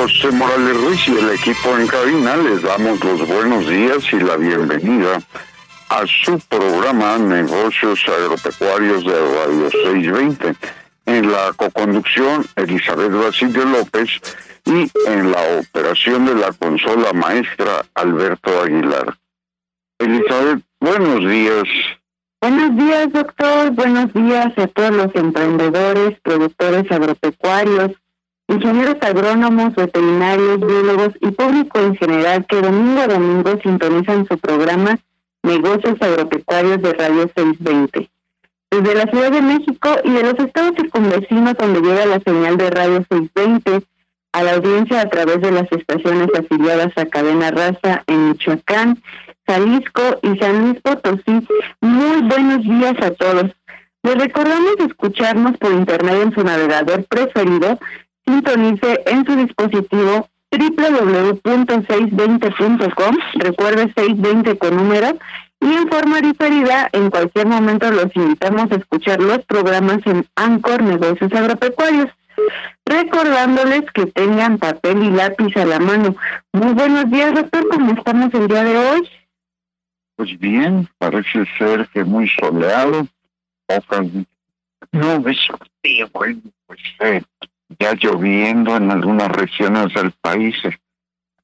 José Morales Ruiz y el equipo en cabina les damos los buenos días y la bienvenida a su programa Negocios Agropecuarios de Radio 620. En la coconducción, Elizabeth Basilio López y en la operación de la consola maestra, Alberto Aguilar. Elizabeth, buenos días. Buenos días, doctor. Buenos días a todos los emprendedores, productores agropecuarios, ingenieros agrónomos, veterinarios, biólogos y público en general que domingo a domingo sintonizan su programa Negocios Agropecuarios de Radio 620. Desde la Ciudad de México y de los estados circunvecinos donde llega la señal de Radio 620 a la audiencia a través de las estaciones afiliadas a Cadena Raza en Michoacán, Jalisco y San Luis Potosí. Muy buenos días a todos. Les recordamos escucharnos por internet en su navegador preferido sintonice en su dispositivo www.620.com, recuerde 620 con número, y en forma diferida, en cualquier momento los invitamos a escuchar los programas en Ancor Negocios Agropecuarios. Recordándoles que tengan papel y lápiz a la mano. Muy buenos días, doctor, ¿cómo estamos el día de hoy? Pues bien, parece ser que muy soleado, pocas nubes, pues eh, ya lloviendo en algunas regiones del país.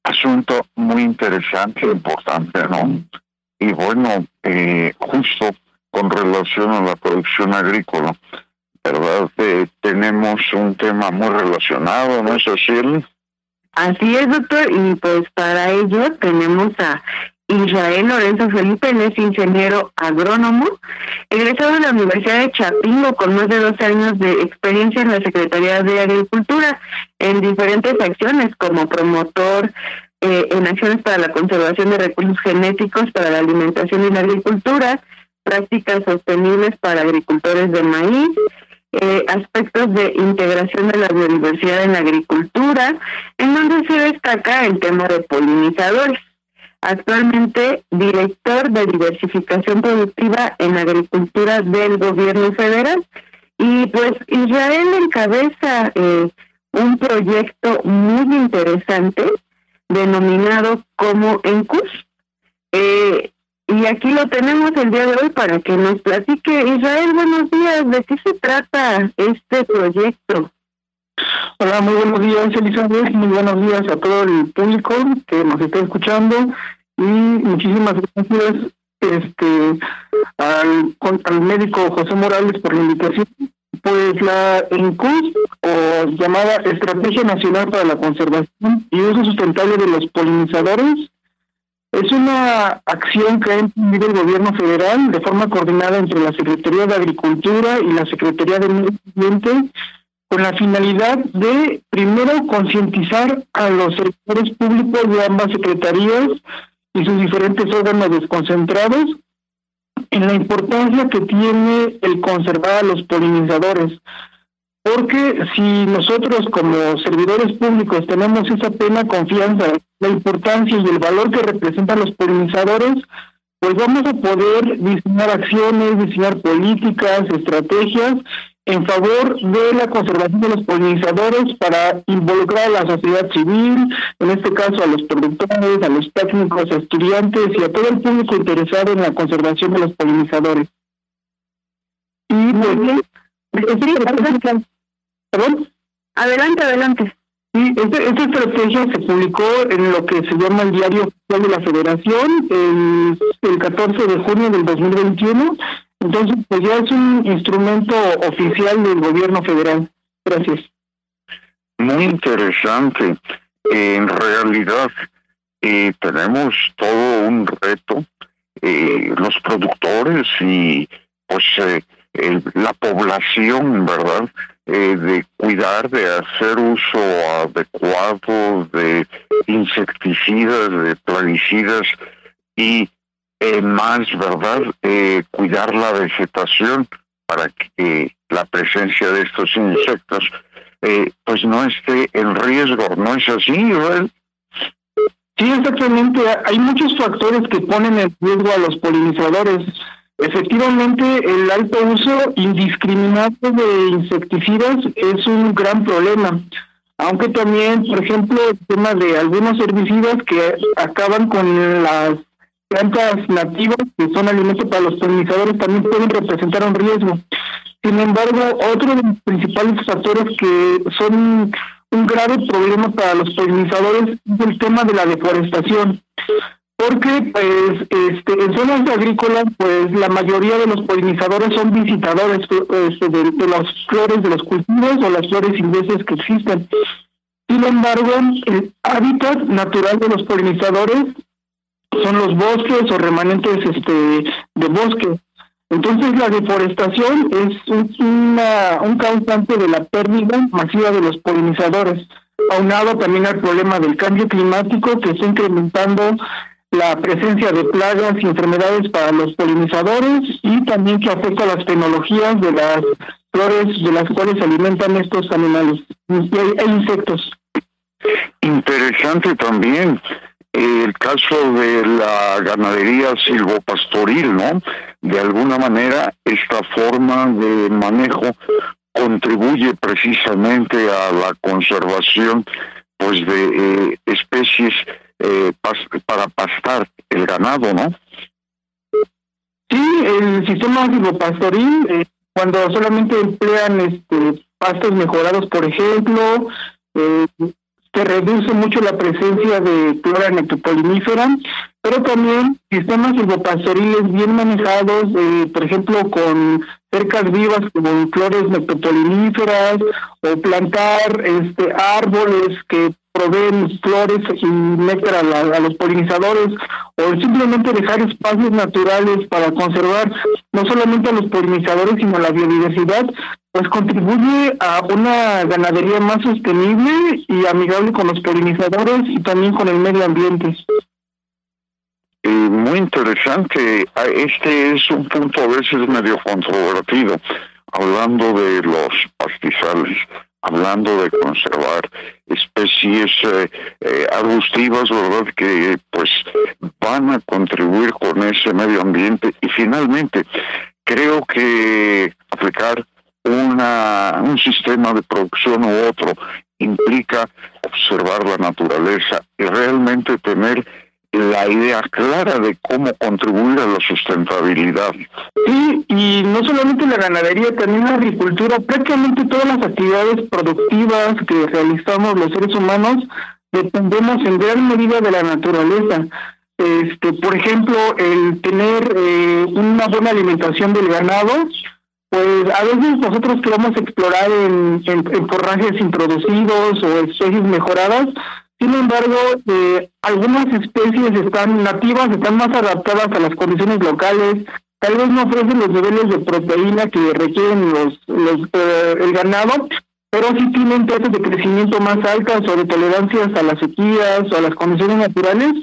Asunto muy interesante, importante, ¿no? Y bueno, eh, justo con relación a la producción agrícola, ¿verdad? Eh, tenemos un tema muy relacionado, ¿no es así? Así es, doctor, y pues para ello tenemos a Israel Lorenzo Felipe, es ingeniero agrónomo, egresado de la Universidad de Chapingo con más de dos años de experiencia en la Secretaría de Agricultura en diferentes acciones como promotor eh, en acciones para la conservación de recursos genéticos para la alimentación y la agricultura, prácticas sostenibles para agricultores de maíz, eh, aspectos de integración de la biodiversidad en la agricultura, en donde se destaca el tema de polinizadores actualmente director de diversificación productiva en agricultura del gobierno federal. Y pues Israel encabeza eh, un proyecto muy interesante denominado como ENCUS. Eh, y aquí lo tenemos el día de hoy para que nos platique. Israel, buenos días. ¿De qué se trata este proyecto? Hola, muy buenos días, Elizabeth. Muy buenos días a todo el público que nos está escuchando y muchísimas gracias este al, al médico José Morales por la invitación. Pues la ENCUS, o llamada Estrategia Nacional para la Conservación y Uso Sustentable de los Polinizadores, es una acción que ha emprendido el gobierno federal de forma coordinada entre la Secretaría de Agricultura y la Secretaría de Medio Ambiente con la finalidad de, primero, concientizar a los sectores públicos de ambas secretarías y sus diferentes órganos desconcentrados en la importancia que tiene el conservar a los polinizadores. Porque si nosotros como servidores públicos tenemos esa plena confianza, la importancia y el valor que representan los polinizadores, pues vamos a poder diseñar acciones, diseñar políticas, estrategias en favor de la conservación de los polinizadores para involucrar a la sociedad civil, en este caso a los productores, a los técnicos, a estudiantes y a todo el público interesado en la conservación de los polinizadores. Y pues, ¿Perdón? Adelante, adelante. Sí, esta, esta estrategia se publicó en lo que se llama el Diario Oficial de la Federación el, el 14 de junio del 2021. Entonces, pues ya es un instrumento oficial del gobierno federal. Gracias. Muy interesante. En realidad, eh, tenemos todo un reto. Eh, los productores y pues eh, la población, ¿verdad? Eh, de cuidar, de hacer uso adecuado de insecticidas, de plaguicidas y eh, más, ¿verdad? Eh, cuidar la vegetación para que la presencia de estos insectos pues no esté en riesgo, ¿no es así, Joel? Sí, exactamente. Hay muchos factores que ponen en riesgo a los polinizadores Efectivamente, el alto uso indiscriminado de insecticidas es un gran problema, aunque también, por ejemplo, el tema de algunos herbicidas que acaban con las plantas nativas, que son alimento para los polinizadores, también pueden representar un riesgo. Sin embargo, otro de los principales factores que son un grave problema para los polinizadores es el tema de la deforestación porque pues este en zonas agrícolas pues la mayoría de los polinizadores son visitadores este, de, las flores de los cultivos o las flores silvestres que existen. Sin embargo el hábitat natural de los polinizadores son los bosques o remanentes este de bosque. Entonces la deforestación es un, una, un causante de la pérdida masiva de los polinizadores aunado también al problema del cambio climático que está incrementando la presencia de plagas y enfermedades para los polinizadores y también que afecta las tecnologías de las flores de las cuales se alimentan estos animales e insectos. Interesante también el caso de la ganadería silvopastoril, ¿no? De alguna manera esta forma de manejo contribuye precisamente a la conservación pues de eh, especies eh, para pastar el ganado, ¿no? Sí, el sistema silvopastoril, eh, cuando solamente emplean este pastos mejorados, por ejemplo, eh, reduce mucho la presencia de flora nectopolinífera, pero también sistemas silvopastoriles bien manejados, eh, por ejemplo, con cercas vivas como flores nectopoliníferas o plantar este árboles que proveen flores y néctar a, los polinizadores o simplemente dejar espacios naturales para conservar no solamente a los polinizadores sino a la biodiversidad, pues contribuye a una ganadería más sostenible y amigable con los polinizadores y también con el medio ambiente. Muy interesante. Ah, este es un punto a veces medio controvertido, hablando de los pastizales hablando de conservar especies eh, eh, arbustivas, ¿verdad? Que pues van a contribuir con ese medio ambiente y finalmente creo que aplicar una, un sistema de producción u otro implica observar la naturaleza y realmente tener la idea clara de cómo contribuir a la sustentabilidad. Sí, y no solamente la ganadería, también la agricultura, prácticamente todas las actividades productivas que realizamos los seres humanos dependemos en gran medida de la naturaleza. Este, por ejemplo, el tener eh, una buena alimentación del ganado, pues a veces nosotros queremos explorar en, en, en forrajes introducidos o especies mejoradas, sin embargo, eh, algunas especies están nativas, están más adaptadas a las condiciones locales, tal vez no ofrecen los niveles de proteína que requieren los, los eh, el ganado, pero sí tienen tasas de crecimiento más altas o de tolerancias a las sequías o a las condiciones naturales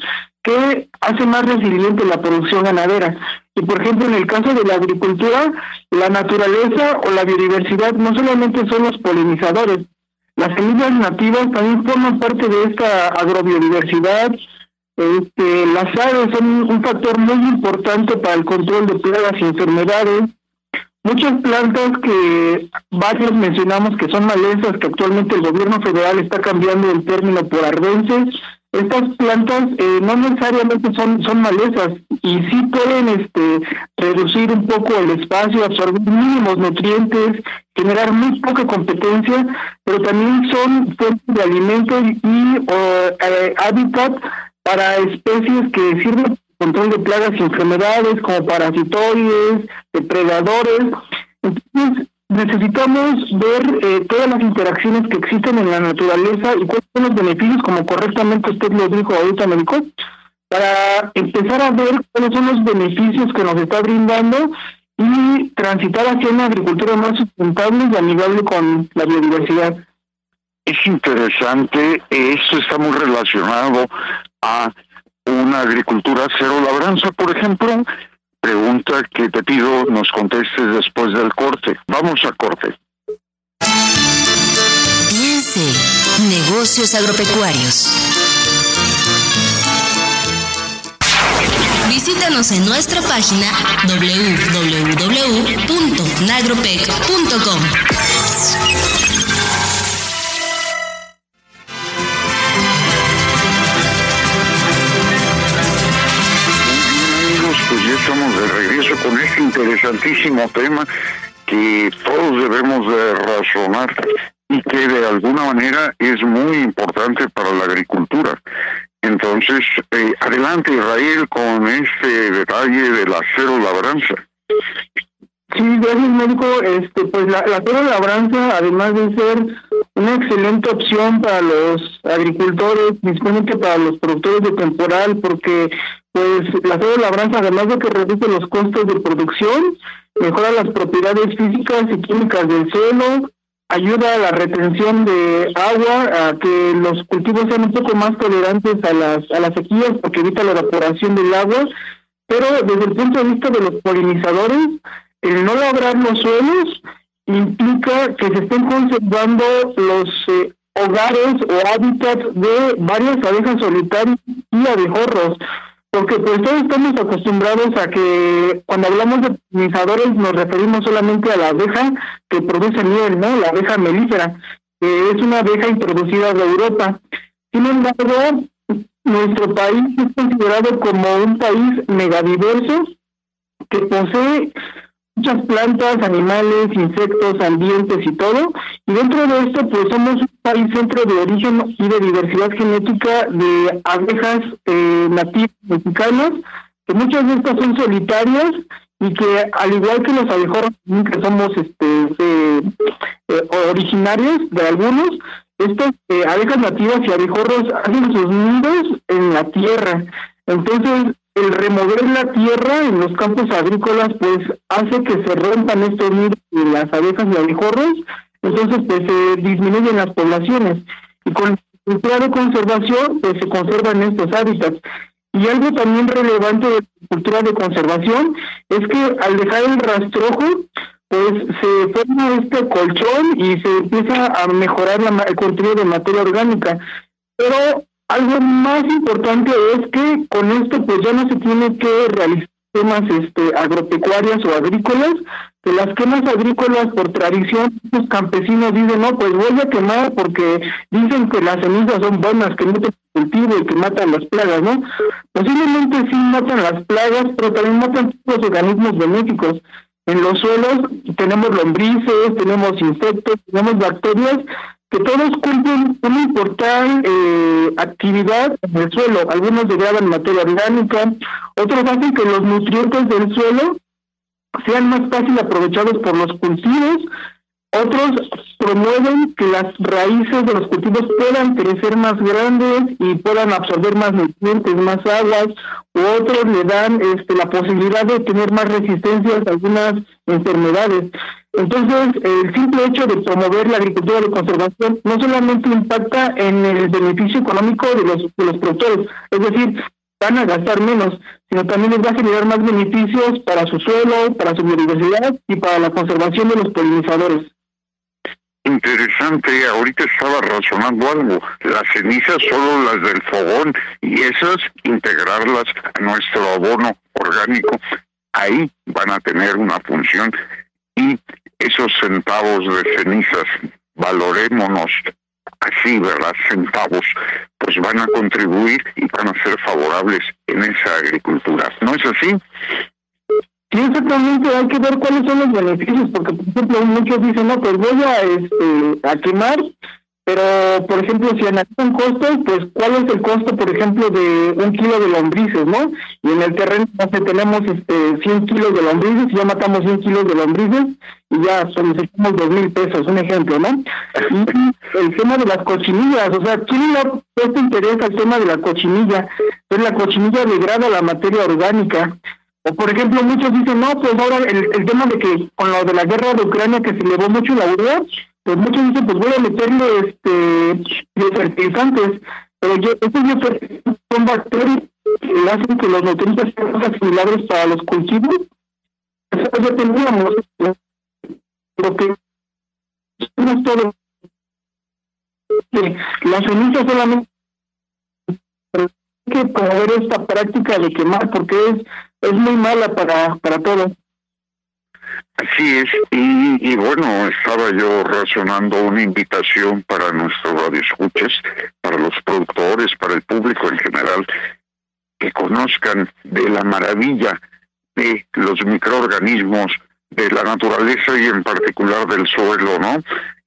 que hace más resiliente la producción ganadera. Y por ejemplo, en el caso de la agricultura, la naturaleza o la biodiversidad no solamente son los polinizadores, las semillas nativas también forman parte de esta agrobiodiversidad. Este, las aves son un factor muy importante para el control de plagas y enfermedades. Muchas plantas que varios mencionamos que son malezas, que actualmente el gobierno federal está cambiando el término por arbences. Estas plantas eh, no necesariamente son, son malezas y sí pueden este, reducir un poco el espacio, absorber mínimos nutrientes, generar muy poca competencia, pero también son fuentes de alimento y eh, hábitat para especies que sirven control de plagas y enfermedades como parasitoides, depredadores. Entonces, necesitamos ver eh, todas las interacciones que existen en la naturaleza y cuáles son los beneficios, como correctamente usted lo dijo ahorita, médico, para empezar a ver cuáles son los beneficios que nos está brindando y transitar hacia una agricultura más sustentable y amigable con la biodiversidad. Es interesante, esto está muy relacionado a una agricultura cero labranza, por ejemplo? Pregunta que te pido nos contestes después del corte. Vamos a corte. Piense, negocios agropecuarios. Visítanos en nuestra página www.nagropec.com. interesantísimo tema que todos debemos de razonar y que de alguna manera es muy importante para la agricultura. Entonces, eh, adelante Israel con este detalle de la cero labranza. Sí, gracias médico. Este, pues la, la cero labranza, además de ser una excelente opción para los agricultores, principalmente para los productores de temporal, porque pues la cero labranza, además de que reduce los costos de producción, mejora las propiedades físicas y químicas del suelo, ayuda a la retención de agua, a que los cultivos sean un poco más tolerantes a las, a las sequías porque evita la evaporación del agua, pero desde el punto de vista de los polinizadores, el no labrar los suelos implica que se estén conservando los eh, hogares o hábitats de varias abejas solitarias y abejorros porque pues todos estamos acostumbrados a que cuando hablamos de polinizadores nos referimos solamente a la abeja que produce miel, ¿no? La abeja melífera, que es una abeja introducida de Europa. Sin embargo, nuestro país es considerado como un país megadiverso que posee muchas plantas, animales, insectos, ambientes y todo. Y dentro de esto, pues somos un país centro de origen y de diversidad genética de abejas eh, nativas mexicanas, que muchas de estas son solitarias y que al igual que los abejorros que somos este eh, eh, originarios de algunos, estas abejas nativas y abejorros hacen sus nidos en la tierra. Entonces, el remover la tierra en los campos agrícolas pues hace que se rompan estos nidos de las abejas y abejorros, entonces pues se disminuyen las poblaciones y con plan de conservación pues se conservan estos hábitats. Y algo también relevante de la cultura de conservación es que al dejar el rastrojo pues se forma este colchón y se empieza a mejorar la, el contenido de materia orgánica. Pero algo más importante es que con esto pues ya no se tiene que realizar quemas este, agropecuarias o agrícolas, que las quemas agrícolas por tradición, los campesinos dicen, no, pues voy a quemar porque dicen que las semillas son buenas, que no te cultivo y que matan las plagas, ¿no? Posiblemente sí matan las plagas, pero también matan los organismos benéficos. En los suelos tenemos lombrices, tenemos insectos, tenemos bacterias que todos cumplen una importante eh, actividad en el suelo. Algunos degradan materia orgánica, otros hacen que los nutrientes del suelo sean más fácil aprovechados por los cultivos, otros promueven que las raíces de los cultivos puedan crecer más grandes y puedan absorber más nutrientes, más aguas, u otros le dan este, la posibilidad de tener más resistencia a algunas enfermedades. Entonces, el simple hecho de promover la agricultura de conservación no solamente impacta en el beneficio económico de los, de los productores, es decir, van a gastar menos, sino también les va a generar más beneficios para su suelo, para su biodiversidad y para la conservación de los polinizadores. Interesante, ahorita estaba razonando algo. Las cenizas solo las del fogón y esas integrarlas a nuestro abono orgánico, ahí van a tener una función y esos centavos de cenizas, valorémonos así, ¿verdad? Centavos, pues van a contribuir y van a ser favorables en esa agricultura. ¿No es así? Sí, exactamente, hay que ver cuáles son los beneficios, porque por ejemplo muchos dicen, no, pues voy a, este, a quemar pero, por ejemplo, si analizan costos, pues, ¿cuál es el costo, por ejemplo, de un kilo de lombrices, no? Y en el terreno, tenemos este 100 kilos de lombrices, y ya matamos 100 kilos de lombrices, y ya solicitamos dos mil pesos, un ejemplo, ¿no? Y el tema de las cochinillas, o sea, ¿quién le interés al tema de la cochinilla? Pues la cochinilla degrada la materia orgánica. O, por ejemplo, muchos dicen, no, pues ahora el, el tema de que con lo de la guerra de Ucrania que se elevó mucho la urea, pues muchos dicen, pues voy a meterle este biofertilizantes, pero yo, estos biofertilizantes son bacterias que hacen que los nutrientes sean asimilables para los cultivos. Eso ya teníamos, lo que es todo. La ceniza solamente hay que promover esta práctica de quemar porque es es muy mala para para todo. Así es, y, bueno, estaba yo razonando una invitación para nuestros radioescuchas, para los productores, para el público en general, que conozcan de la maravilla de los microorganismos, de la naturaleza y en particular del suelo, ¿no?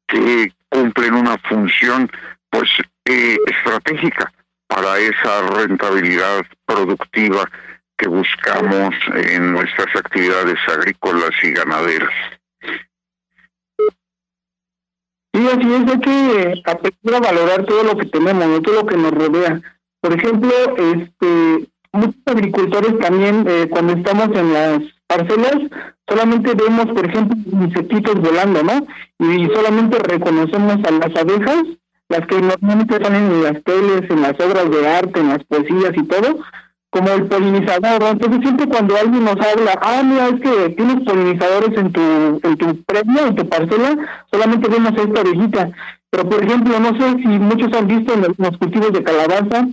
Que cumplen una función, pues, eh, estratégica para esa rentabilidad productiva que buscamos en nuestras actividades agrícolas y ganaderas. Sí, así es, hay que aprender a valorar todo lo que tenemos, todo lo que nos rodea. Por ejemplo, este, muchos agricultores también, eh, cuando estamos en las parcelas, solamente vemos, por ejemplo, insectitos volando, ¿no? Y solamente reconocemos a las abejas, las que normalmente salen en las teles, en las obras de arte, en las poesías y todo, como el polinizador, entonces siempre cuando alguien nos habla, ah, mira, es que tienes polinizadores en tu, en tu premio, en tu parcela, solamente vemos esta orejita. Pero por ejemplo, no sé si muchos han visto en los cultivos de calabaza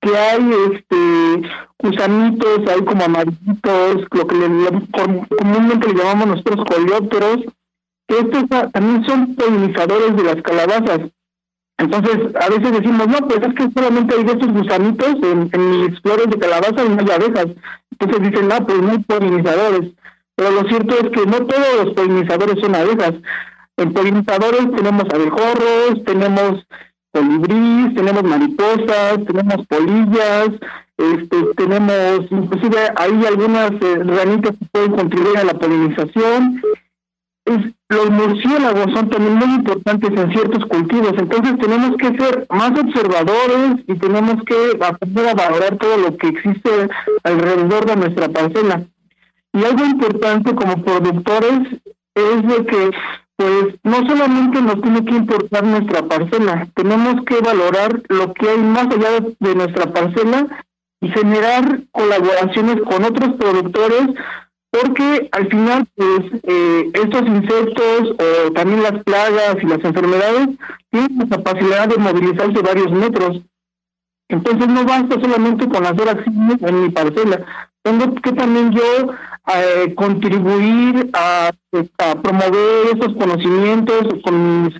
que hay este gusanitos, hay como amarillitos, lo que le, comúnmente le llamamos nosotros coleópteros, que estos también son polinizadores de las calabazas. Entonces, a veces decimos, no, pues es que solamente hay de estos gusanitos en, mis flores de calabaza y no hay abejas. Entonces dicen, no, pues no hay polinizadores. Pero lo cierto es que no todos los polinizadores son abejas. En polinizadores tenemos abejorros, tenemos colibríes, tenemos mariposas, tenemos polillas, este, tenemos, inclusive hay algunas eh, ranitas que pueden contribuir a la polinización los murciélagos son también muy importantes en ciertos cultivos, entonces tenemos que ser más observadores y tenemos que aprender a valorar todo lo que existe alrededor de nuestra parcela. Y algo importante como productores es de que pues no solamente nos tiene que importar nuestra parcela, tenemos que valorar lo que hay más allá de nuestra parcela y generar colaboraciones con otros productores porque al final pues eh, estos insectos o también las plagas y las enfermedades tienen la capacidad de movilizarse varios metros. Entonces no basta solamente con hacer acciones en mi parcela, tengo que también yo eh, contribuir a, promover esos conocimientos con mis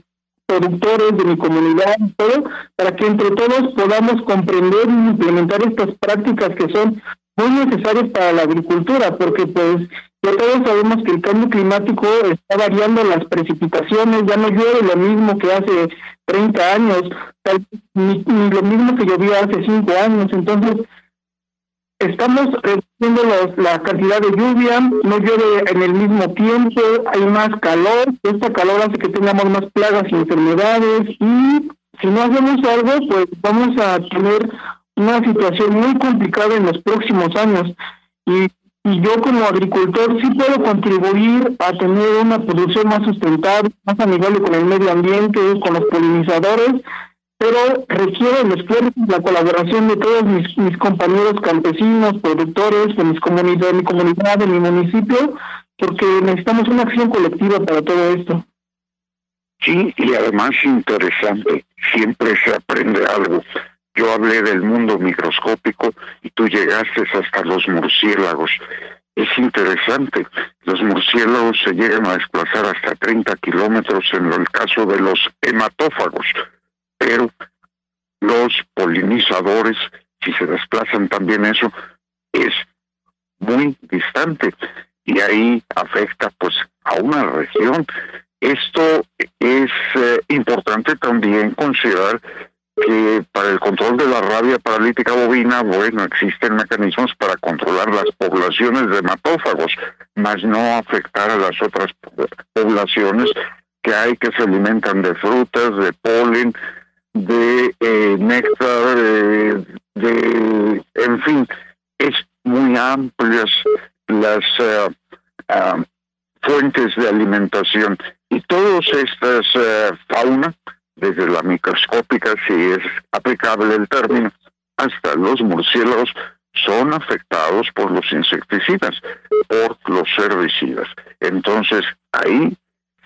productores de mi comunidad todo, para que entre todos podamos comprender y implementar estas prácticas que son muy necesarios para la agricultura, porque pues ya todos sabemos que el cambio climático está variando las precipitaciones, ya no llueve lo mismo que hace 30 años, ni, lo mismo que llovía hace 5 años, entonces estamos reduciendo los, la cantidad de lluvia, no llueve en el mismo tiempo, hay más calor, esta calor hace que tengamos más plagas y enfermedades y si no hacemos algo, pues vamos a tener una situación muy complicada en los próximos años y, y yo como agricultor sí puedo contribuir a tener una producción más sustentable, más amigable con el medio ambiente, con los polinizadores, pero requiere el esfuerzo la colaboración de todos mis, mis compañeros campesinos, productores, de, mis de mi comunidad, de mi municipio, porque necesitamos una acción colectiva para todo esto. Sí, y además interesante, siempre se aprende algo. Yo hablé del mundo microscópico y tú llegaste hasta los murciélagos. es interesante. Los murciélagos se llegan a desplazar hasta 30 kilómetros en el caso de los hematófagos, pero los polinizadores, si se desplazan también eso, es muy distante y ahí afecta pues a una región. Esto es eh, importante también considerar que para el control de la rabia paralítica bovina, bueno, existen mecanismos para controlar las poblaciones de hematófagos, mas no afectar a las otras poblaciones que hay que se alimentan de frutas, de polen, de eh, néctar, de, en fin, es muy amplias las eh, ah, fuentes de alimentación. Y todas estas uh, fauna desde la microscópica, si es aplicable el término, hasta los murciélagos, son afectados por los insecticidas, por los herbicidas. Entonces, ahí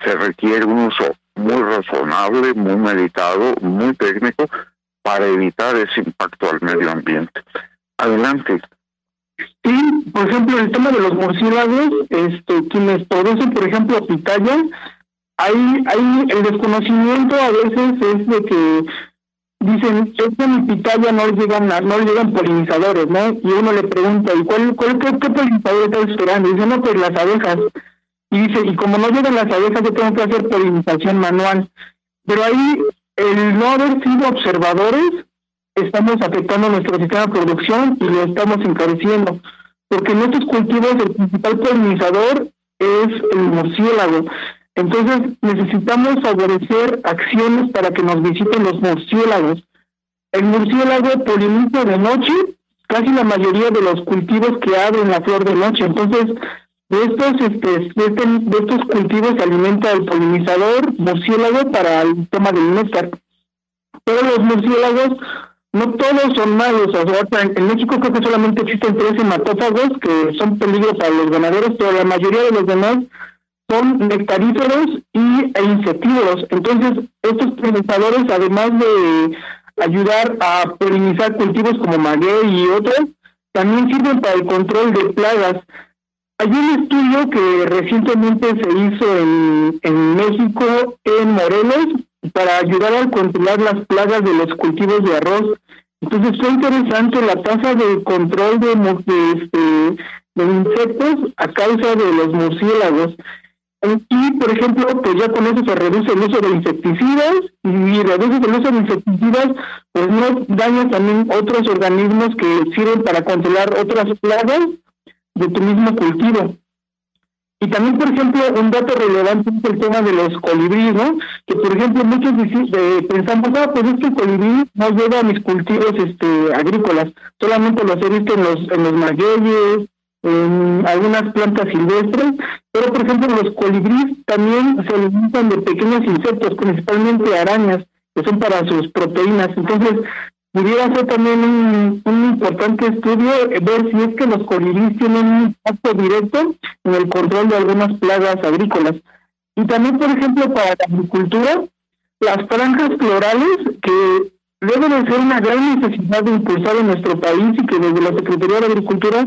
se requiere un uso muy razonable, muy meditado, muy técnico para evitar ese impacto al medio ambiente. Adelante. Sí, por ejemplo, el tema de los murciélagos, este, quienes producen, por ejemplo, pitaya, hay, hay el desconocimiento a veces es de que dicen es que en pitaya no llegan no llegan polinizadores no y uno le pregunta y cuál, cuál qué, qué polinizador está esperando y dice no pues las abejas y dice y como no llegan las abejas yo tengo que hacer polinización manual pero ahí el no haber sido observadores estamos afectando nuestro sistema de producción y lo estamos encareciendo. Porque en estos cultivos el principal polinizador es el murciélago entonces necesitamos favorecer acciones para que nos visiten los murciélagos. El murciélago poliniza de noche casi la mayoría de los cultivos que abren la flor de noche. Entonces, de estos, este, de, estos cultivos se alimenta el polinizador murciélago para el tema del néctar. Pero los murciélagos, no todos son malos. O sea, en México creo que solamente existen tres hematófagos que son peligro para los ganaderos, pero la mayoría de los demás son nectaríferos y, e insectívoros. Entonces, estos polinizadores, además de ayudar a polinizar cultivos como maguey y otros, también sirven para el control de plagas. Hay un estudio que recientemente se hizo en, en México, en Morelos, para ayudar a controlar las plagas de los cultivos de arroz. Entonces fue interesante la tasa de control de, de insectos a causa de los murciélagos. Y, por ejemplo, pues ya con eso se reduce el uso de insecticidas y reduce el uso de insecticidas, pues no daña también otros organismos que sirven para controlar otras plagas de tu mismo cultivo. Y también, por ejemplo, un dato relevante es el tema de los colibríes, ¿no? Que, por ejemplo, muchos pensamos, ah, pues este colibrí no lleva a mis cultivos este, agrícolas, solamente los he visto en los, en los magueyes, en algunas plantas silvestres, pero por ejemplo los colibríes también se alimentan de pequeños insectos, principalmente arañas, que son para sus proteínas. Entonces, pudiera ser también un, un importante estudio eh, ver si es que los colibríes tienen un impacto directo en el control de algunas plagas agrícolas. Y también, por ejemplo, para la agricultura, las franjas florales, que deben de ser una gran necesidad de impulsar en nuestro país y que desde la Secretaría de Agricultura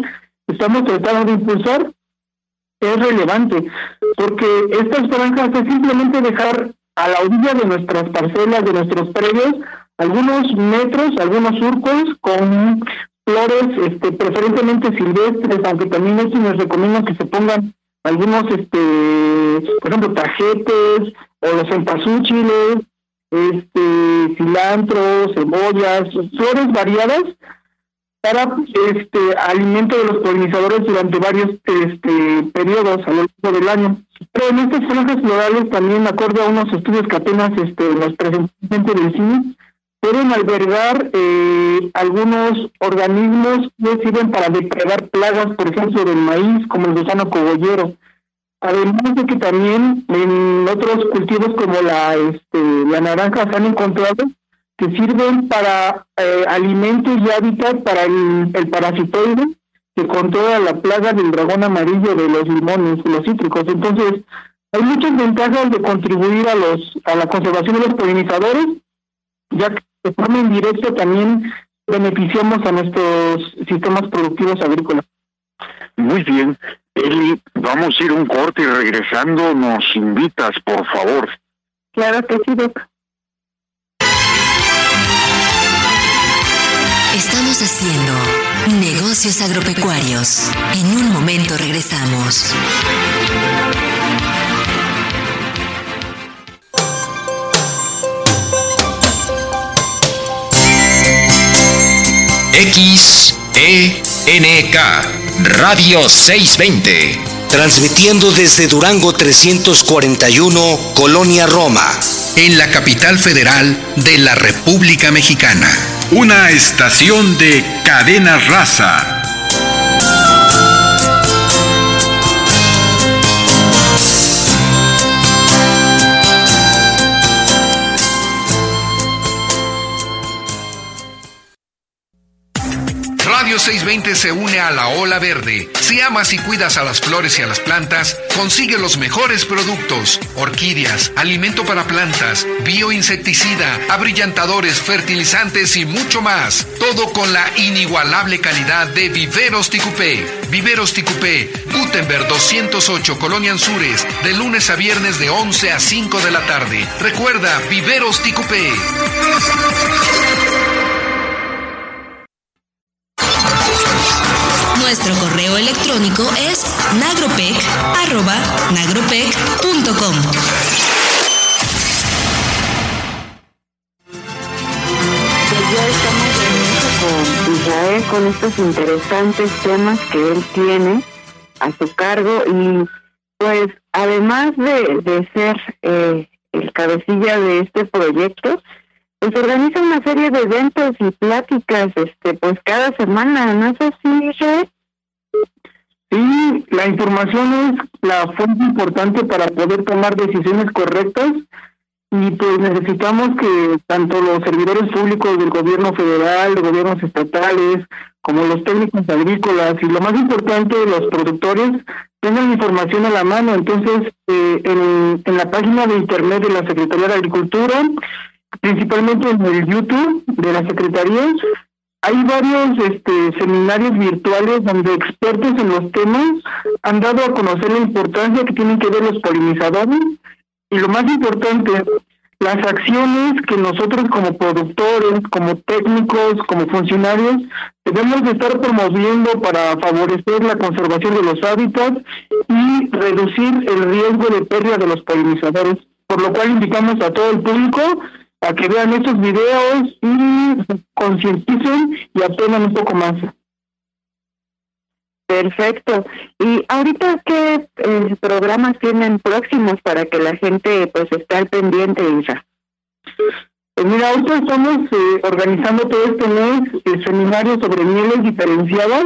estamos tratando de impulsar es relevante, porque estas franjas es simplemente dejar a la orilla de nuestras parcelas, de nuestros predios, algunos metros, algunos surcos con flores, este, preferentemente silvestres, aunque también esto nos recomiendo que se pongan algunos, este, por ejemplo, tajetes o los empazúchiles, este, cilantro, cebollas, flores variadas para este alimento de los polinizadores durante varios este periodos a lo largo del año. Pero en estas franjas florales también, acorde a unos estudios que apenas este, nos presentó del CINI, pueden albergar eh, algunos organismos que sirven para depredar plagas, por ejemplo, del maíz, como el gusano cogollero. Además de que también en otros cultivos como la este, la naranja se han encontrado que sirven para eh, alimento y hábitat para el, el parasitoide que controla la plaga del dragón amarillo de los limones, los cítricos. Entonces, hay muchas ventajas de contribuir a los a la conservación de los polinizadores, ya que de forma indirecta también beneficiamos a nuestros sistemas productivos agrícolas. Muy bien. Eli, vamos a ir un corte y regresando nos invitas, por favor. Claro que sí, Doc. Estamos haciendo negocios agropecuarios. En un momento regresamos. XENK Radio 620. Transmitiendo desde Durango 341, Colonia Roma. En la capital federal de la República Mexicana. Una estación de cadena raza. 620 se une a la ola verde. Si amas y cuidas a las flores y a las plantas, consigue los mejores productos: orquídeas, alimento para plantas, bioinsecticida, abrillantadores, fertilizantes y mucho más. Todo con la inigualable calidad de Viveros Ticupé. Viveros Ticupé, Gutenberg 208, Colonia Anzures, de lunes a viernes de 11 a 5 de la tarde. Recuerda, Viveros Ticupé. Nuestro correo electrónico es regreso con Israel con estos interesantes temas que él tiene a su cargo y pues además de, de ser eh, el cabecilla de este proyecto, pues organiza una serie de eventos y pláticas este pues cada semana, ¿no es así, Israel? Sí, la información es la fuente importante para poder tomar decisiones correctas y pues necesitamos que tanto los servidores públicos del gobierno federal, de gobiernos estatales, como los técnicos agrícolas y lo más importante, los productores, tengan información a la mano. Entonces, eh, en, en la página de internet de la Secretaría de Agricultura, principalmente en el YouTube de la Secretaría, hay varios este, seminarios virtuales donde expertos en los temas han dado a conocer la importancia que tienen que ver los polinizadores y lo más importante, las acciones que nosotros como productores, como técnicos, como funcionarios, debemos de estar promoviendo para favorecer la conservación de los hábitats y reducir el riesgo de pérdida de los polinizadores. Por lo cual invitamos a todo el público a que vean estos videos y se concienticen y aprendan un poco más. Perfecto. ¿Y ahorita qué eh, programas tienen próximos para que la gente pues esté al pendiente, Isa? Pues mira, ahorita estamos eh, organizando todo este mes el seminario sobre mieles diferenciadas,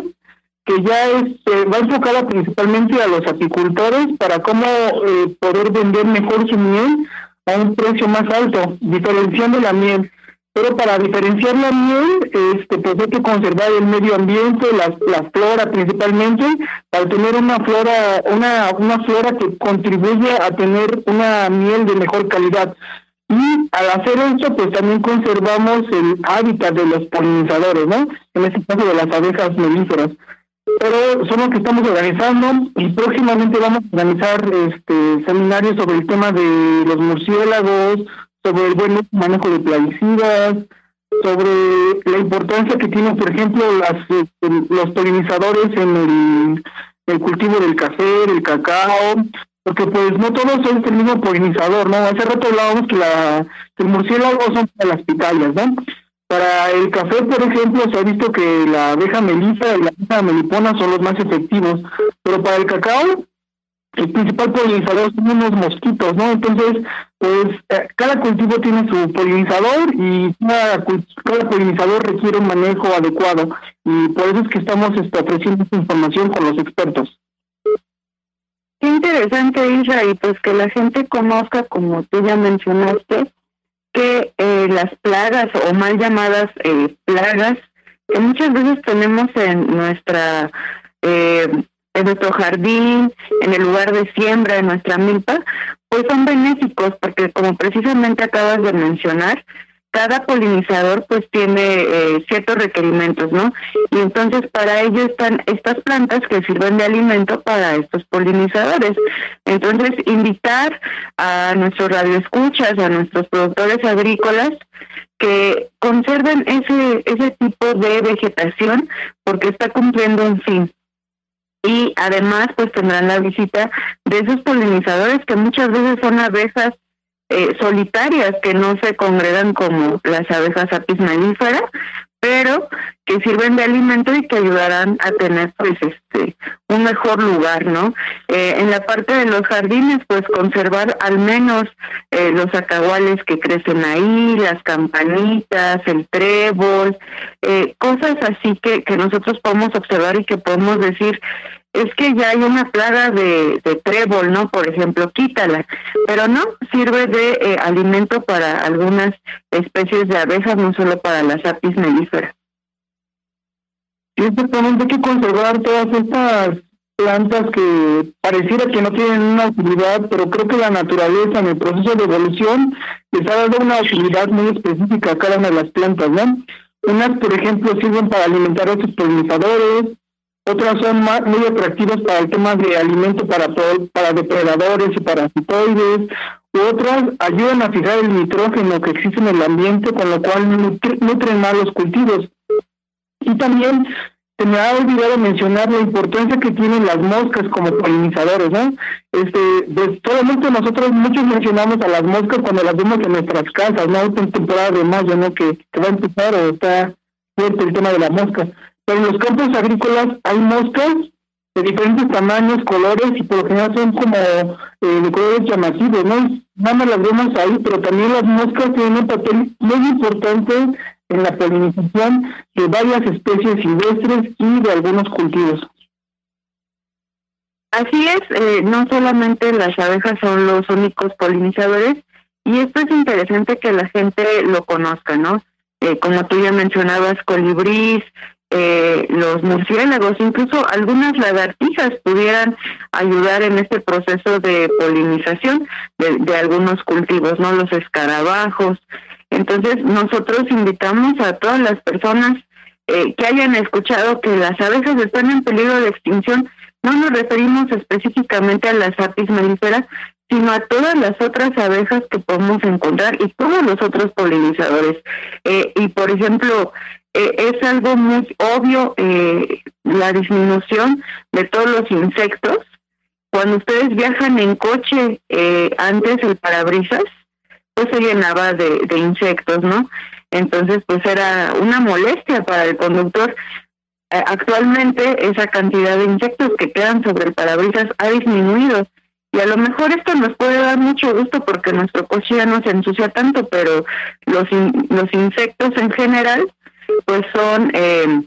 que ya es, eh, va enfocada principalmente a los apicultores para cómo eh, poder vender mejor su miel a un precio más alto, diferenciando la miel. Pero para diferenciar la miel, este, pues hay que conservar el medio ambiente, la, la flora principalmente, para tener una flora, una, una flora que contribuye a tener una miel de mejor calidad. Y al hacer esto, pues también conservamos el hábitat de los polinizadores, ¿no? En este caso de las abejas melíferas. Pero son los que estamos organizando y próximamente vamos a organizar este seminarios sobre el tema de los murciélagos, sobre el buen manejo de plaguicidas, sobre la importancia que tienen, por ejemplo, las este, los polinizadores en el, cultivo del café, el cacao, porque pues no todos son el mismo polinizador, ¿no? Hace rato hablábamos que, la, que el murciélago son para las pitayas, ¿no? Para el café, por ejemplo, se ha visto que la abeja melisa y la abeja melipona son los más efectivos, pero para el cacao, el principal polinizador son unos mosquitos, ¿no? Entonces, pues eh, cada cultivo tiene su polinizador y cada polinizador requiere un manejo adecuado y por eso es que estamos este, ofreciendo esta información con los expertos. Qué interesante, Isra, y pues que la gente conozca, como tú ya mencionaste, que eh, las plagas o mal llamadas eh, plagas que muchas veces tenemos en nuestra eh, en nuestro jardín, en el lugar de siembra, en nuestra milpa, pues son benéficos porque como precisamente acabas de mencionar, cada polinizador pues tiene eh, ciertos requerimientos, ¿no? Y entonces para ello están estas plantas que sirven de alimento para estos polinizadores. Entonces invitar a nuestros radioescuchas, a nuestros productores agrícolas que conserven ese ese tipo de vegetación porque está cumpliendo un fin y además pues tendrán la visita de esos polinizadores que muchas veces son abejas eh, solitarias que no se congregan como las abejas apis mellifera, pero que sirven de alimento y que ayudarán a tener pues este un mejor lugar, ¿no? Eh, en la parte de los jardines, pues conservar al menos eh, los acaguales que crecen ahí, las campanitas, el trébol, eh, cosas así que, que nosotros podemos observar y que podemos decir, es que ya hay una plaga de, trébol, ¿no? Por ejemplo, quítala. Pero no, sirve de eh, alimento para algunas especies de abejas, no solo para las apis mellíferas. Sí, exactamente, hay que conservar todas estas plantas que pareciera que no tienen una utilidad, pero creo que la naturaleza en el proceso de evolución les ha dado una utilidad muy específica a cada una de las plantas, ¿no? Unas, por ejemplo, sirven para alimentar a sus polinizadores, otras son muy atractivas para el tema de alimento para, para depredadores y parasitoides, u otras ayudan a fijar el nitrógeno que existe en el ambiente, con lo cual nutren más los cultivos. Y también se me ha olvidado mencionar la importancia que tienen las moscas como polinizadores, ¿no? Este, pues solamente nosotros muchos mencionamos a las moscas cuando las vemos en nuestras casas, ¿no? En temporada de mayo, ¿no? Que, que va a empezar o está fuerte el tema de las moscas pero en los campos agrícolas hay moscas de diferentes tamaños, colores y por lo general son como eh, de colores llamativos, ¿no? Nada más las vemos ahí, pero también las moscas tienen un papel muy importante en la polinización de varias especies silvestres y de algunos cultivos. Así es, eh, no solamente las abejas son los únicos polinizadores, y esto es interesante que la gente lo conozca, ¿no? Eh, como tú ya mencionabas, colibrís, eh, los murciélagos, incluso algunas lagartijas pudieran ayudar en este proceso de polinización de, algunos cultivos, ¿no? Los escarabajos. Entonces, nosotros invitamos a todas las personas eh, que hayan escuchado que las abejas están en peligro de extinción. No nos referimos específicamente a las apis melíferas, sino a todas las otras abejas que podemos encontrar y todos los otros polinizadores. Eh, y por ejemplo, eh, es algo muy obvio eh, la disminución de todos los insectos. Cuando ustedes viajan en coche, eh, antes el parabrisas, pues se llenaba de, insectos, ¿no? Entonces, pues era una molestia para el conductor. actualmente esa cantidad de insectos que quedan sobre el parabrisas ha disminuido. Y a lo mejor esto nos puede dar mucho gusto porque nuestro coche ya no se ensucia tanto, pero los, los insectos en general pues son eh,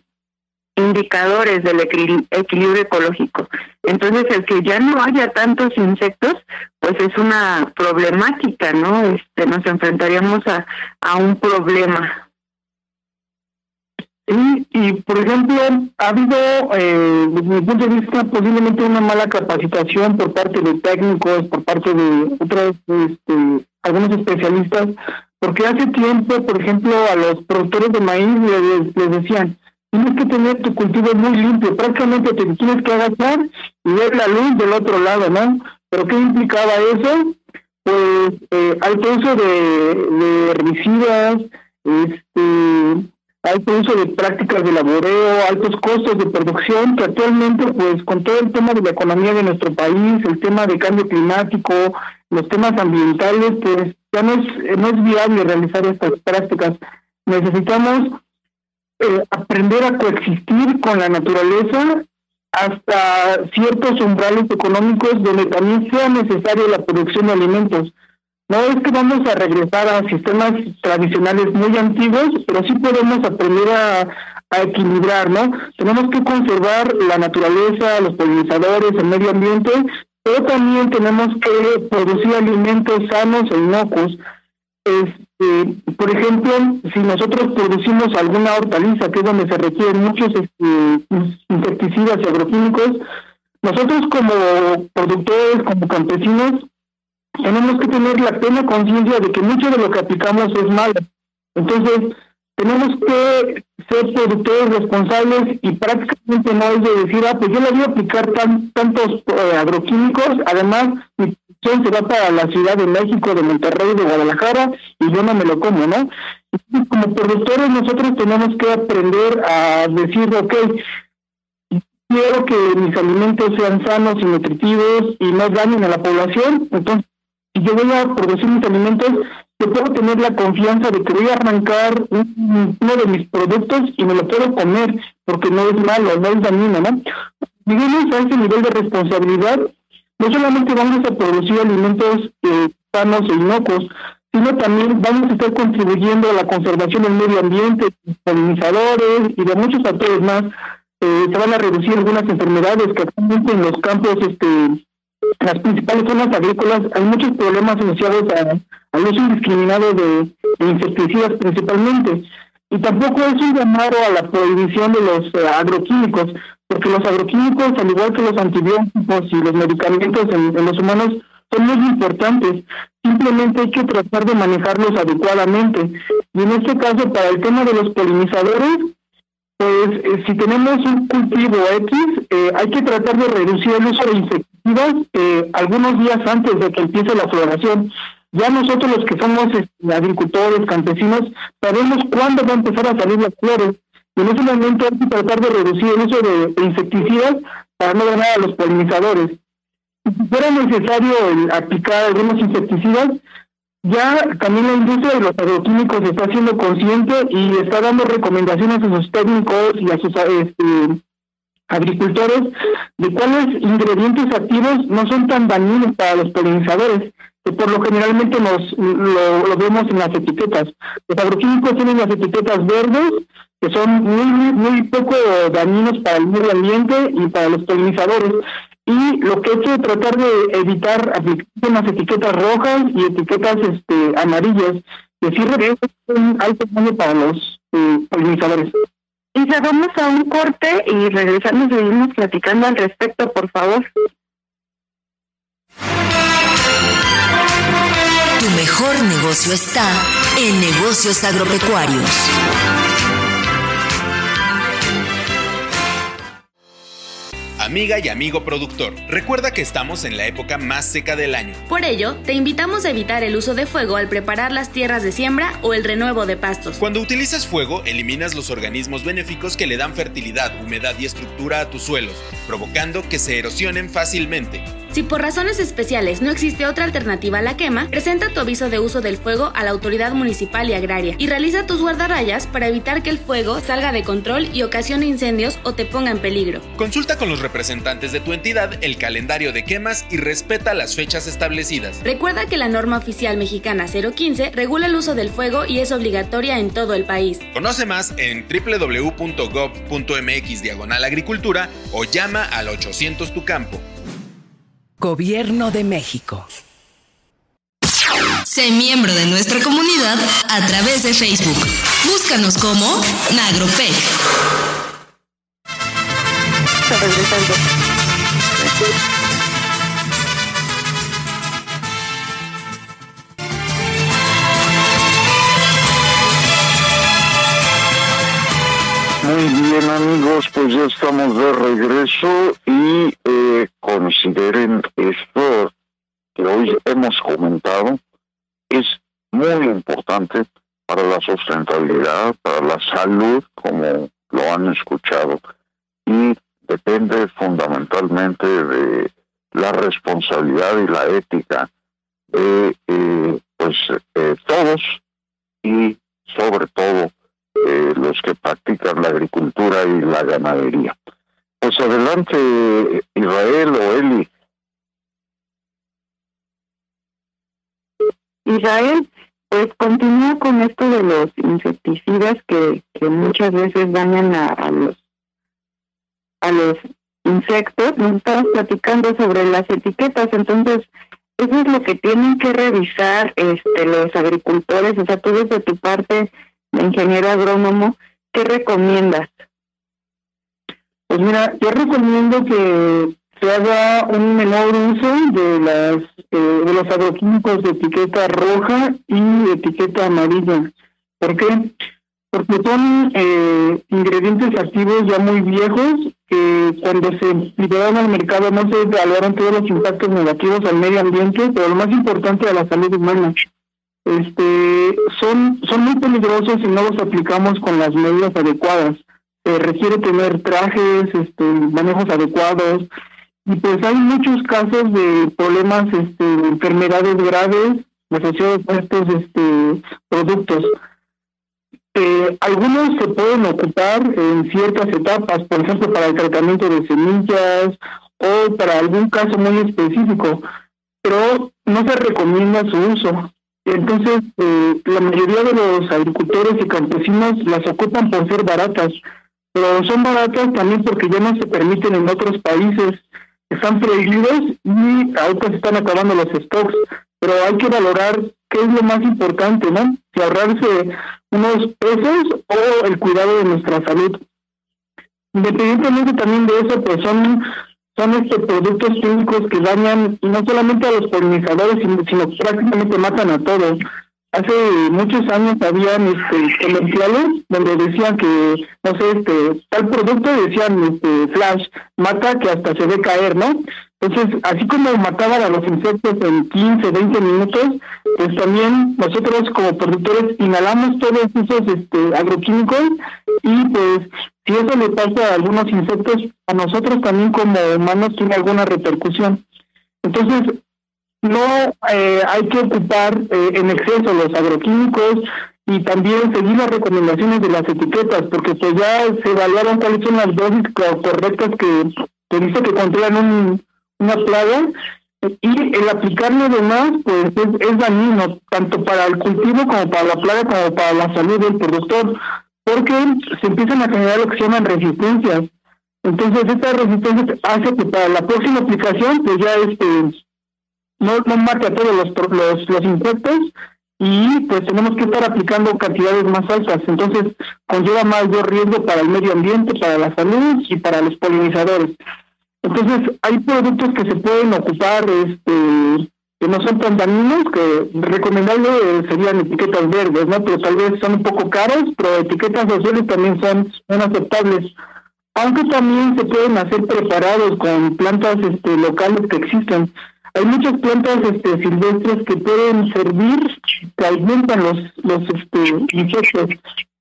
indicadores del equilibrio ecológico. Entonces, el que ya no haya tantos insectos, pues es una problemática, ¿no? Este, nos enfrentaríamos a, a un problema. Sí, y por ejemplo, ha habido, eh, desde mi punto de vista, posiblemente una mala capacitación por parte de técnicos, por parte de otros, este, algunos especialistas porque hace tiempo, por ejemplo, a los productores de maíz les, decían, tienes que tener tu cultivo muy limpio, prácticamente te tienes que agachar y ver la luz del otro lado, ¿no? ¿Pero qué implicaba eso? Pues eh, alto de, de herbicidas, este, alto uso de prácticas de laboreo, altos costos de producción, que actualmente, pues con todo el tema de la economía de nuestro país, el tema de cambio climático, los temas ambientales, pues ya no es, no es viable realizar estas prácticas. Necesitamos eh, aprender a coexistir con la naturaleza hasta ciertos umbrales económicos donde también sea necesaria la producción de alimentos. No es que vamos a regresar a sistemas tradicionales muy antiguos, pero sí podemos aprender a, equilibrar, ¿no? Tenemos que conservar la naturaleza, los polinizadores, el medio ambiente, pero también tenemos que producir alimentos sanos e inocuos. Este, por ejemplo, si nosotros producimos alguna hortaliza, que es donde se requieren muchos este, insecticidas y agroquímicos, nosotros como productores, como campesinos, tenemos que tener la plena conciencia de que mucho de lo que aplicamos es malo. Entonces, tenemos que ser productores responsables y prácticamente no es de decir, ah, pues yo le voy a aplicar tan, tantos eh, agroquímicos, además mi producción se va para la Ciudad de México, de Monterrey, de Guadalajara, y yo no me lo como, ¿no? como productores nosotros tenemos que aprender a decir, ok, quiero que mis alimentos sean sanos y nutritivos y no dañen a la población, entonces si yo voy a producir mis alimentos, yo puedo tener la confianza de que voy a arrancar uno de mis productos y me lo puedo comer porque no es malo, no es dañino, ¿no? Llegamos a ese nivel de responsabilidad, no solamente vamos a producir alimentos eh, sanos e inocuos, sino también vamos a estar contribuyendo a la conservación del medio ambiente, polinizadores y de muchos factores más. Eh, se van a reducir algunas enfermedades que actualmente en los campos, este, las principales zonas agrícolas, hay muchos problemas asociados al uso indiscriminado de, insecticidas principalmente. Y tampoco es un llamado a la prohibición de los eh, agroquímicos, porque los agroquímicos, al igual que los antibióticos y los medicamentos en los humanos, son muy importantes. Simplemente hay que tratar de manejarlos adecuadamente. Y en este caso, para el tema de los polinizadores, pues eh, si tenemos un cultivo X, eh, hay que tratar de reducir el uso de insecticidas eh, algunos días antes de que empiece la floración. Ya nosotros los que somos este, agricultores, campesinos, sabemos cuándo va a empezar a salir las flores. Y en ese momento hay que tratar de reducir el uso de, insecticidas para no dañar a los polinizadores. Si fuera necesario aplicar algunos insecticidas, ya también la industria de los agroquímicos está siendo consciente y está dando recomendaciones a sus técnicos y a sus este, agricultores de cuáles ingredientes activos no son tan dañinos para los polinizadores, que por lo generalmente nos lo, vemos en las etiquetas. Los agroquímicos tienen las etiquetas verdes, que son muy, muy poco dañinos para el medio ambiente y para los polinizadores y lo que hay que tratar de evitar aplicar unas etiquetas rojas y etiquetas este amarillas que sí un alto daño para los eh, polinizadores. Y vamos a un corte y regresamos seguimos platicando al respecto, por favor. Tu mejor negocio está en negocios agropecuarios. Amiga y amigo productor, recuerda que estamos en la época más seca del año. Por ello, te invitamos a evitar el uso de fuego al preparar las tierras de siembra o el renuevo de pastos. Cuando utilizas fuego, eliminas los organismos benéficos que le dan fertilidad, humedad y estructura a tus suelos, provocando que se erosionen fácilmente. Si por razones especiales no existe otra alternativa a la quema, presenta tu aviso de uso del fuego a la autoridad municipal y agraria y realiza tus guardarrayas para evitar que el fuego salga de control y ocasione incendios o te ponga en peligro. Consulta con los representantes de tu entidad el calendario de quemas y respeta las fechas establecidas. Recuerda que la norma oficial mexicana 015 regula el uso del fuego y es obligatoria en todo el país. Conoce más en www.gov.mx diagonal agricultura o llama al 800 tu campo. Gobierno de México. Sé miembro de nuestra comunidad a través de Facebook. Búscanos como Nagropec. Muy bien amigos, pues ya estamos de regreso y eh, consideren esto que hoy hemos comentado, es muy importante para la sustentabilidad, para la salud, como lo han escuchado, y depende fundamentalmente de la responsabilidad y la ética de eh, pues eh, todos y sobre todo eh, los que practican la agricultura y la ganadería. Pues adelante, Israel o Eli. Israel, pues continúa con esto de los insecticidas que, muchas veces dañan a, los a los insectos. Nos estamos platicando sobre las etiquetas, entonces eso es lo que tienen que revisar este los agricultores, o sea, tú desde tu parte ingeniero agrónomo, ¿qué recomiendas? Pues mira, yo recomiendo que se haga un menor uso de las eh, de los agroquímicos de etiqueta roja y etiqueta amarilla. ¿Por qué? Porque son eh, ingredientes activos ya muy viejos que cuando se liberaron al mercado no se evaluaron todos los impactos negativos al medio ambiente, pero lo más importante a la salud humana. Este, son, son muy peligrosos si no los aplicamos con las medidas adecuadas. Requiere tener trajes, este, manejos adecuados, y pues hay muchos casos de problemas, este, de enfermedades graves asociados a estos este, productos. Eh, algunos se pueden ocupar en ciertas etapas, por ejemplo, para el tratamiento de semillas o para algún caso muy específico, pero no se recomienda su uso. Entonces, eh, la mayoría de los agricultores y campesinos las ocupan por ser baratas, pero son baratas también porque ya no se permiten en otros países, están prohibidos y ahorita se están acabando los stocks, pero hay que valorar qué es lo más importante, ¿no? Si ahorrarse unos pesos o el cuidado de nuestra salud. Independientemente también de eso, pues son, son estos productos químicos que dañan no solamente a los polinizadores, sino, sino prácticamente matan a todos. Hace muchos años habían este, comerciales donde decían que, no sé, este, tal producto decían este, flash, mata que hasta se ve caer, ¿no? Entonces, así como mataban a los insectos en 15, 20 minutos, pues también nosotros como productores inhalamos todos esos este, agroquímicos y pues si eso le pasa a algunos insectos, a nosotros también como humanos tiene alguna repercusión. Entonces, no eh, hay que ocupar eh, en exceso los agroquímicos y también seguir las recomendaciones de las etiquetas, porque pues ya se evaluaron cuáles son las dosis correctas que, que dice que controlan un, una plaga y el aplicarlo de más pues es, es dañino tanto para el cultivo como para la plaga como para la salud del productor porque se empiezan a generar lo que se llaman resistencias entonces esta resistencia hace que para la próxima aplicación pues ya este no, no mate a todos los, los, insectos y pues tenemos que estar aplicando cantidades más altas. Entonces conlleva mayor riesgo para el medio ambiente, para la salud y para los polinizadores. Entonces hay productos que se pueden ocupar este que no son tan dañinos, que recomendable serían etiquetas verdes, ¿no? Pero tal vez son un poco caros, pero etiquetas azules también son aceptables. Aunque también se pueden hacer preparados con plantas este, locales que existen. Hay muchas plantas este, silvestres que pueden servir, que alimentan los, los este, insectos.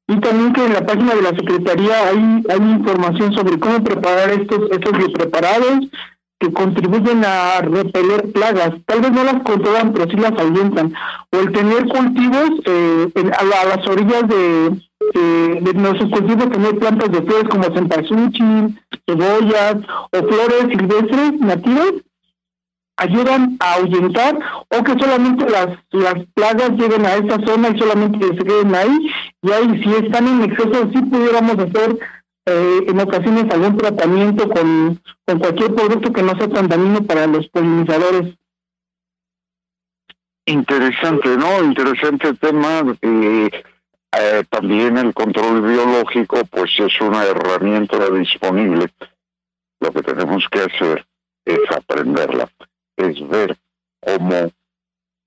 Y también que en la página de la Secretaría hay, hay información sobre cómo preparar estos, estos preparados contribuyen a repeler plagas. Tal vez no las controlan, pero sí las ahuyentan. O el tener cultivos eh, a, las orillas de, de nuestros cultivos, tener plantas de flores como cempasúchil, cebollas o flores silvestres nativas ayudan a ahuyentar o que solamente las, las plagas lleguen a esa zona y solamente se queden ahí y ahí si están en exceso sí pudiéramos hacer eh, en ocasiones algún tratamiento con, con cualquier producto que no sea tan dañino para los polinizadores. Interesante, ¿no? Interesante tema. Eh, eh, también el control biológico, pues es una herramienta disponible. Lo que tenemos que hacer es aprenderla es ver cómo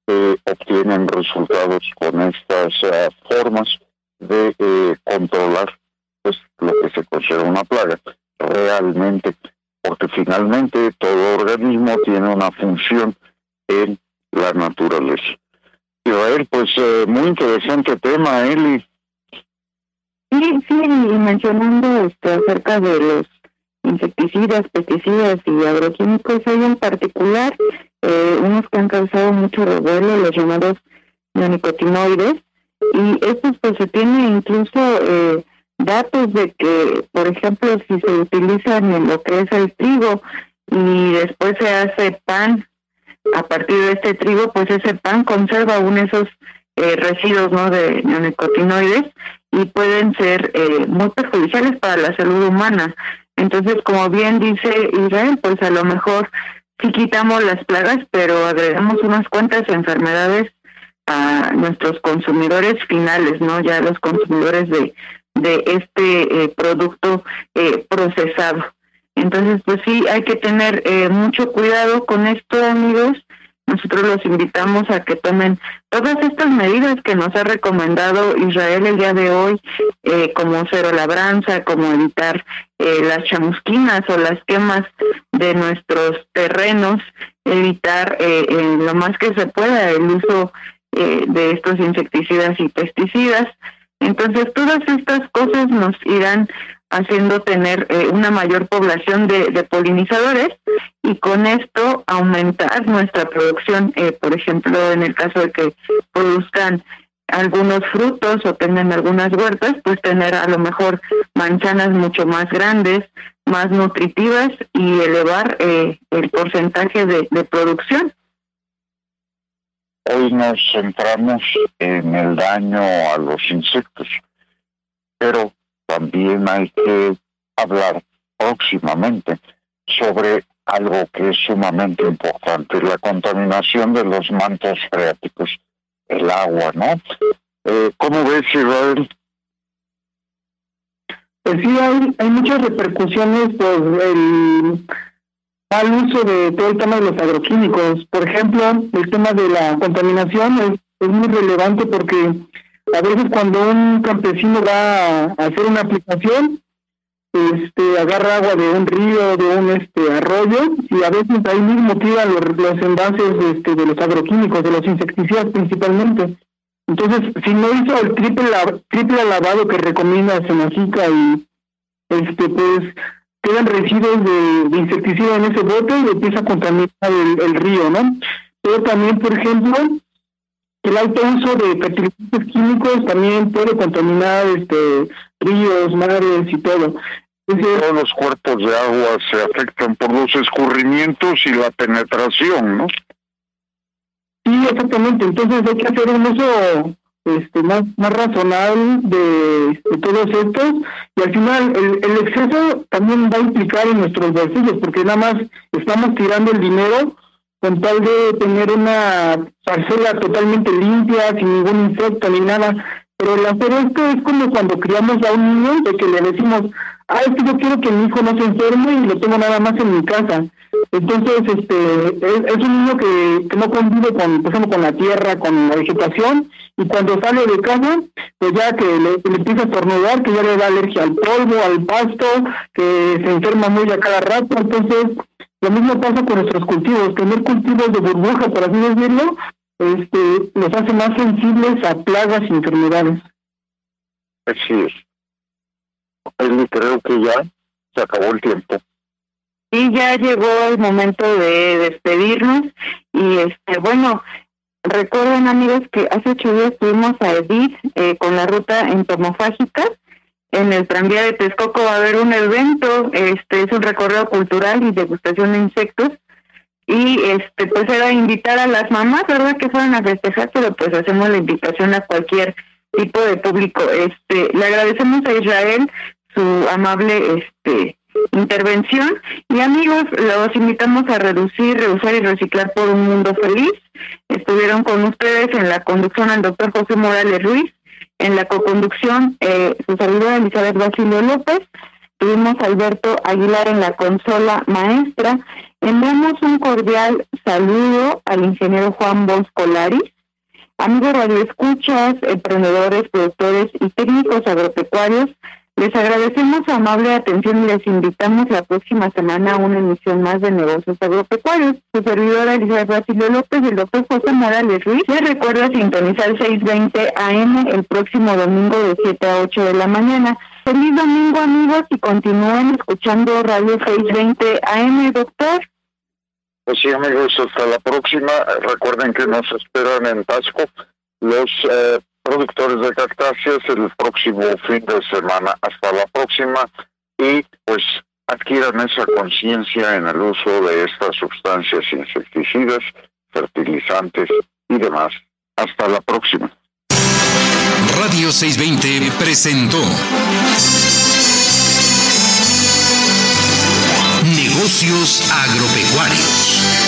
se obtienen resultados con estas eh, formas de eh, controlar pues lo que se considera una plaga realmente porque finalmente todo organismo tiene una función en la naturaleza. Israel, pues eh, muy interesante tema, Eli. Sí, sí, y mencionando este, acerca de los insecticidas, pesticidas y agroquímicos hay en particular eh, unos que han causado mucho revuelo, los llamados neonicotinoides, y estos pues se tiene incluso eh, datos de que, por ejemplo, si se utilizan en lo que es el trigo y después se hace pan a partir de este trigo, pues ese pan conserva aún esos eh, residuos ¿no? de neonicotinoides y pueden ser muy perjudiciales para la salud humana. Entonces, como bien dice Israel, pues a lo mejor sí quitamos las plagas, pero agregamos unas cuantas enfermedades a nuestros consumidores finales, ¿no? Ya los consumidores de, de este eh, producto eh, procesado. Entonces, pues sí, hay que tener eh, mucho cuidado con esto, amigos. nosotros los invitamos a que tomen todas estas medidas que nos ha recomendado Israel el día de hoy, eh, como cero labranza, como evitar eh, las chamusquinas o las quemas de nuestros terrenos, evitar eh, lo más que se pueda el uso de estos insecticidas y pesticidas. Entonces, todas estas cosas nos irán haciendo tener eh, una mayor población de, polinizadores y con esto aumentar nuestra producción, eh, por ejemplo, en el caso de que produzcan algunos frutos o tengan algunas huertas, pues tener a lo mejor manzanas mucho más grandes, más nutritivas y elevar eh, el porcentaje de, de producción. Hoy nos centramos en el daño a los insectos, pero también hay que hablar próximamente sobre algo que es sumamente importante, la contaminación de los mantos freáticos, el agua, ¿no? Eh, ¿Cómo ves, Israel? Pues sí, hay, hay muchas repercusiones por el mal uso de todo el tema de los agroquímicos. Por ejemplo, el tema de la contaminación es, es muy relevante porque a veces cuando un campesino va a hacer una aplicación, este, agarra agua de un río, de un este arroyo, y a veces ahí mismo tira los, los envases este, de los agroquímicos, de los insecticidas principalmente. Entonces, si no hizo el triple, triple lavado que recomienda Senacica y este pues quedan residuos de, insecticida en ese bote y empieza a contaminar el, el río, ¿no? Pero también, por ejemplo, el alto uso de fertilizantes químicos también puede contaminar este ríos, mares y todo. Todos los cuerpos de agua se afectan por los escurrimientos y la penetración, ¿no? Sí, exactamente. Entonces hay que hacer un uso este, más, razonable de, todos estos y al final el, el exceso también va a implicar en nuestros bolsillos porque nada más estamos tirando el dinero con tal de tener una parcela totalmente limpia, sin ningún insecto ni nada. Pero el hacer es como cuando criamos a un niño de que le decimos, ah, es que yo quiero que mi hijo no se enferme y lo tengo nada más en mi casa. Entonces, este, es, un niño que, que, no convive con, por ejemplo, con la tierra, con la vegetación, y cuando sale de casa, pues ya que le, empieza a estornudar, que ya le da alergia al polvo, al pasto, que se enferma muy a cada rato, entonces lo mismo pasa con nuestros cultivos, tener cultivos de burbuja, por así decirlo, este, los hace más sensibles a plagas y enfermedades. Así es. Creo que ya se acabó el tiempo. Y ya llegó el momento de despedirnos y este bueno, recuerden amigos que hace ocho días estuvimos a Edith eh, con la ruta entomofágica en el tranvía de Texcoco va a haber un evento, este es un recorrido cultural y degustación de insectos y este pues era invitar a las mamás, ¿verdad? Que fueran a festejar, pero pues hacemos la invitación a cualquier tipo de público. Este, le agradecemos a Israel su amable este intervención y amigos, los invitamos a reducir, reusar y reciclar por un mundo feliz. Estuvieron con ustedes en la conducción al doctor José Morales Ruiz en la coconducción, eh, su servidora Elizabeth Basilio López. Tuvimos a Alberto Aguilar en la consola maestra. Enviamos un cordial saludo al ingeniero Juan Boscolaris. Amigos radioescuchas, emprendedores, productores y técnicos agropecuarios, les agradecemos su amable atención y les invitamos la próxima semana a una emisión más de negocios agropecuarios. Su servidora Elizabeth Basilio López y el doctor José Morales Ruiz les recuerda sintonizar 6.20 AM el próximo domingo de 7 a 8 de la mañana. Feliz domingo amigos y continúen escuchando Radio 620 AM, doctor. Pues sí amigos, hasta la próxima. Recuerden que nos esperan en Tasco los eh, productores de cactáceas el próximo fin de semana. Hasta la próxima y pues adquieran esa conciencia en el uso de estas sustancias insecticidas, fertilizantes y demás. Hasta la próxima. Radio 620 presentó Negocios Agropecuarios.